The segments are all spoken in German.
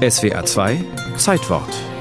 SWA 2 Zeitwort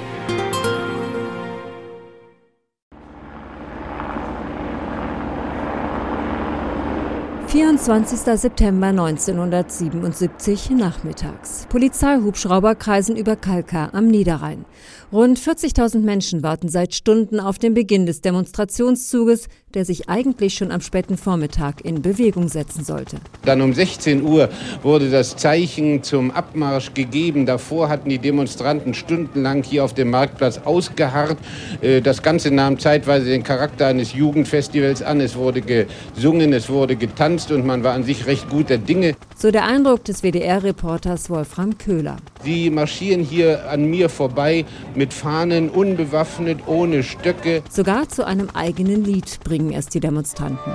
24. September 1977 nachmittags. Polizeihubschrauber kreisen über Kalkar am Niederrhein. Rund 40.000 Menschen warten seit Stunden auf den Beginn des Demonstrationszuges, der sich eigentlich schon am späten Vormittag in Bewegung setzen sollte. Dann um 16 Uhr wurde das Zeichen zum Abmarsch gegeben. Davor hatten die Demonstranten stundenlang hier auf dem Marktplatz ausgeharrt. Äh, das Ganze nahm zeitweise den Charakter eines Jugendfestivals an. Es wurde gesungen, es wurde getanzt und man war an sich recht guter Dinge. So der Eindruck des WDR-Reporters Wolfram Köhler. Sie marschieren hier an mir vorbei mit Fahnen, unbewaffnet, ohne Stöcke. Sogar zu einem eigenen Lied bringen es die Demonstranten.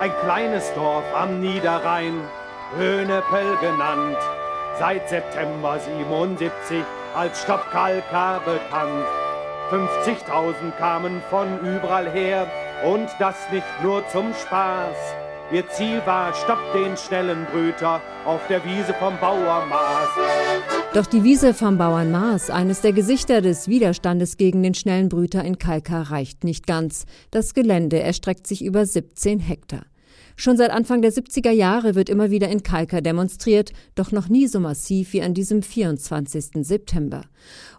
Ein kleines Dorf am Niederrhein, Höhnepel genannt, seit September 77 als Stadt bekannt. 50.000 kamen von überall her und das nicht nur zum Spaß. Ihr Ziel war, stopp den schnellen Brüter auf der Wiese vom Bauermaß. Doch die Wiese vom Bauernmaß, eines der Gesichter des Widerstandes gegen den schnellen Brüter in Kalka, reicht nicht ganz. Das Gelände erstreckt sich über 17 Hektar. Schon seit Anfang der 70er Jahre wird immer wieder in Kalka demonstriert, doch noch nie so massiv wie an diesem 24. September.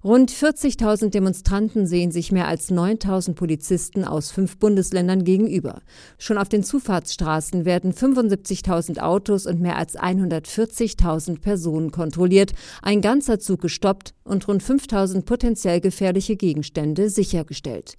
Rund 40.000 Demonstranten sehen sich mehr als 9.000 Polizisten aus fünf Bundesländern gegenüber. Schon auf den Zufahrtsstraßen werden 75.000 Autos und mehr als 140.000 Personen kontrolliert, ein ganzer Zug gestoppt und rund 5.000 potenziell gefährliche Gegenstände sichergestellt.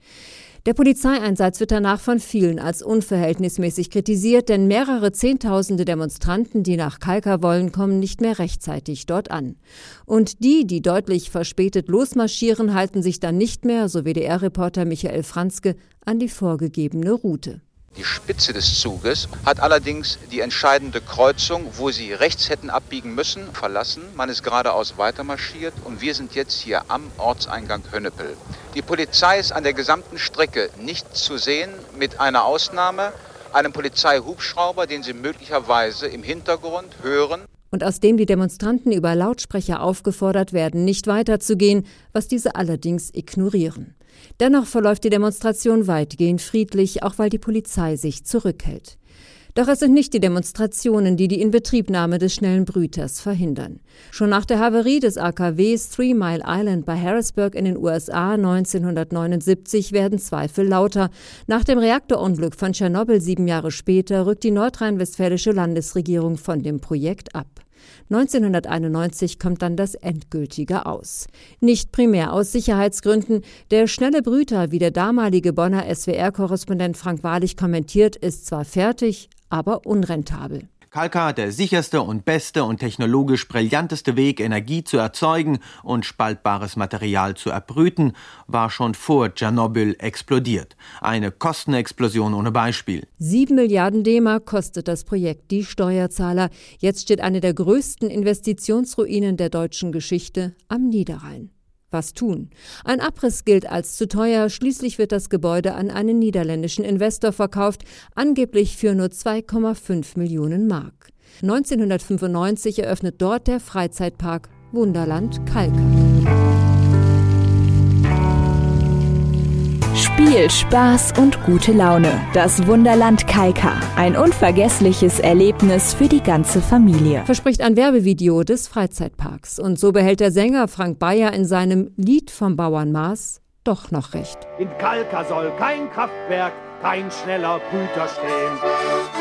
Der Polizeieinsatz wird danach von vielen als unverhältnismäßig kritisiert, denn mehrere Zehntausende Demonstranten, die nach Kalka wollen, kommen nicht mehr rechtzeitig dort an. Und die, die deutlich verspätet losmarschieren, halten sich dann nicht mehr, so WDR-Reporter Michael Franzke, an die vorgegebene Route. Die Spitze des Zuges hat allerdings die entscheidende Kreuzung, wo sie rechts hätten abbiegen müssen, verlassen. Man ist geradeaus weitermarschiert und wir sind jetzt hier am Ortseingang Hönnepel. Die Polizei ist an der gesamten Strecke nicht zu sehen, mit einer Ausnahme, einem Polizeihubschrauber, den Sie möglicherweise im Hintergrund hören und aus dem die Demonstranten über Lautsprecher aufgefordert werden, nicht weiterzugehen, was diese allerdings ignorieren. Dennoch verläuft die Demonstration weitgehend friedlich, auch weil die Polizei sich zurückhält. Doch es sind nicht die Demonstrationen, die die Inbetriebnahme des schnellen Brüters verhindern. Schon nach der Havarie des AKWs Three Mile Island bei Harrisburg in den USA 1979 werden Zweifel lauter. Nach dem Reaktorunglück von Tschernobyl sieben Jahre später rückt die nordrhein-westfälische Landesregierung von dem Projekt ab. 1991 kommt dann das endgültige aus. Nicht primär aus Sicherheitsgründen. Der schnelle Brüter, wie der damalige Bonner SWR-Korrespondent Frank Wahrlich kommentiert, ist zwar fertig, aber unrentabel. Kalka, der sicherste und beste und technologisch brillanteste Weg, Energie zu erzeugen und spaltbares Material zu erbrüten, war schon vor Tschernobyl explodiert. Eine Kostenexplosion ohne Beispiel. Sieben Milliarden D-Mark kostet das Projekt die Steuerzahler. Jetzt steht eine der größten Investitionsruinen der deutschen Geschichte am Niederrhein was tun. Ein Abriss gilt als zu teuer, schließlich wird das Gebäude an einen niederländischen Investor verkauft, angeblich für nur 2,5 Millionen Mark. 1995 eröffnet dort der Freizeitpark Wunderland Kalka. Spiel, Spaß und gute Laune. Das Wunderland Kaika. Ein unvergessliches Erlebnis für die ganze Familie. Verspricht ein Werbevideo des Freizeitparks. Und so behält der Sänger Frank Bayer in seinem Lied vom Bauernmaß doch noch recht. In Kalka soll kein Kraftwerk, kein schneller Brüter stehen.